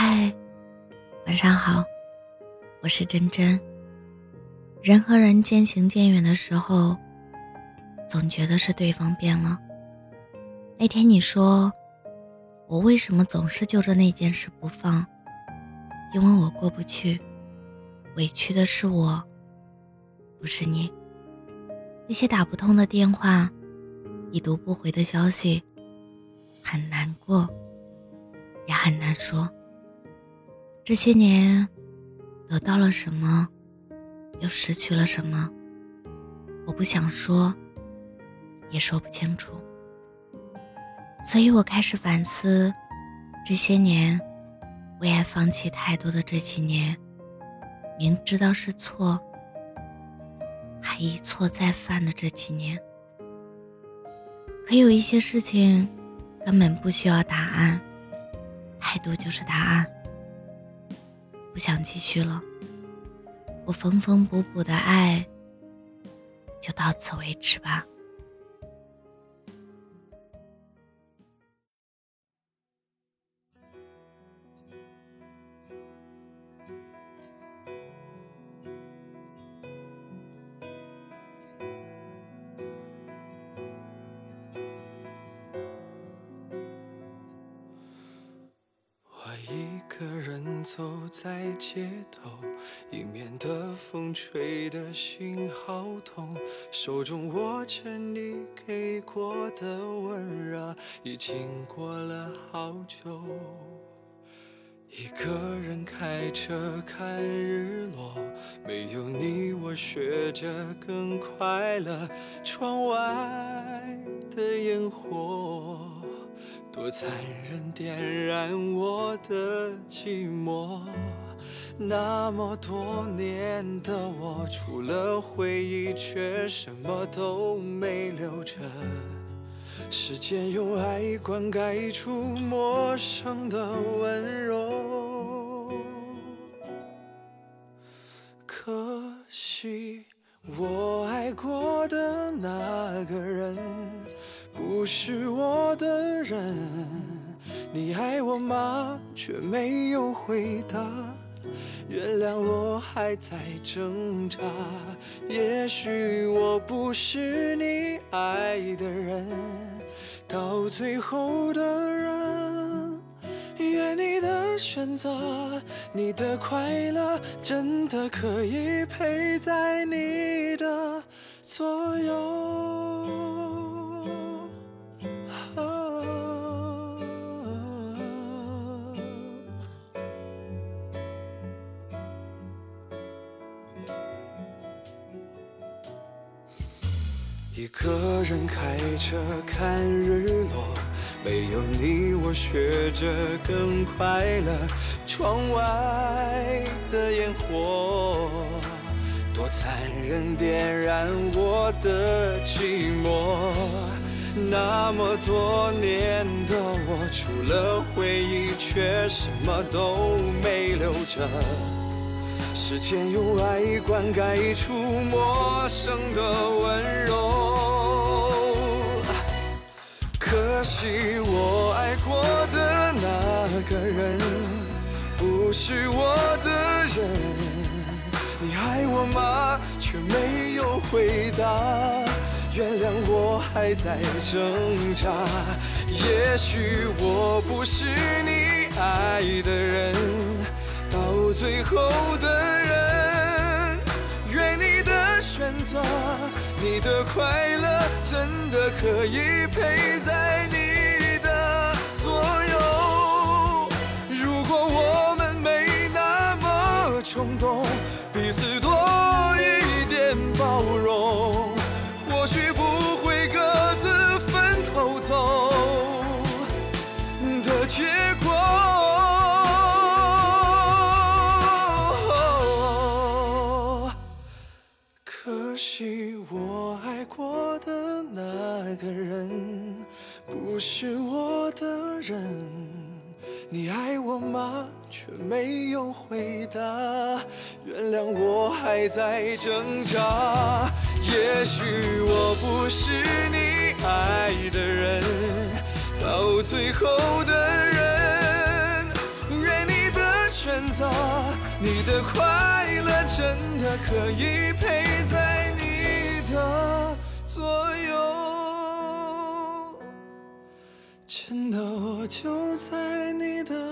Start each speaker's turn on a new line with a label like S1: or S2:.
S1: 嗨，晚上好，我是真真。人和人渐行渐远的时候，总觉得是对方变了。那天你说，我为什么总是揪着那件事不放？因为我过不去，委屈的是我，不是你。那些打不通的电话，已读不回的消息，很难过，也很难说。这些年，得到了什么，又失去了什么？我不想说，也说不清楚。所以我开始反思，这些年为爱放弃太多的这几年，明知道是错，还一错再犯的这几年。可有一些事情，根本不需要答案，态度就是答案。不想继续了，我缝缝补补的爱，就到此为止吧。
S2: 走在街头，迎面的风吹得心好痛。手中握着你给过的温热，已经过了好久。一个人开车看日落，没有你我学着更快乐。窗外的烟火。多残忍，点燃我的寂寞。那么多年的我，除了回忆，却什么都没留着。时间用爱灌溉出陌生的温柔。可惜，我爱过的那个人。不是我的人，你爱我吗？却没有回答。原谅我还在挣扎。也许我不是你爱的人，到最后的人。愿你的选择，你的快乐，真的可以陪在你的左右。一个人开车看日落，没有你我学着更快乐。窗外的烟火多残忍，点燃我的寂寞。那么多年的我，除了回忆，却什么都没留着。时间用爱灌溉出陌生的温柔，可惜我爱过的那个人不是我的人。你爱我吗？却没有回答。原谅我还在挣扎。也许我不是你爱的人，到最后的人。愿。你的快乐真的可以陪在你的左右。如果我们没那么冲动，彼此多一点包容，或许不会各自分头走的结不是我的人，你爱我吗？却没有回答。原谅我还在挣扎。也许我不是你爱的人，到最后的人，愿你的选择。你的快乐真的可以陪在你的左右，真的我就在你的。